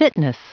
fitness.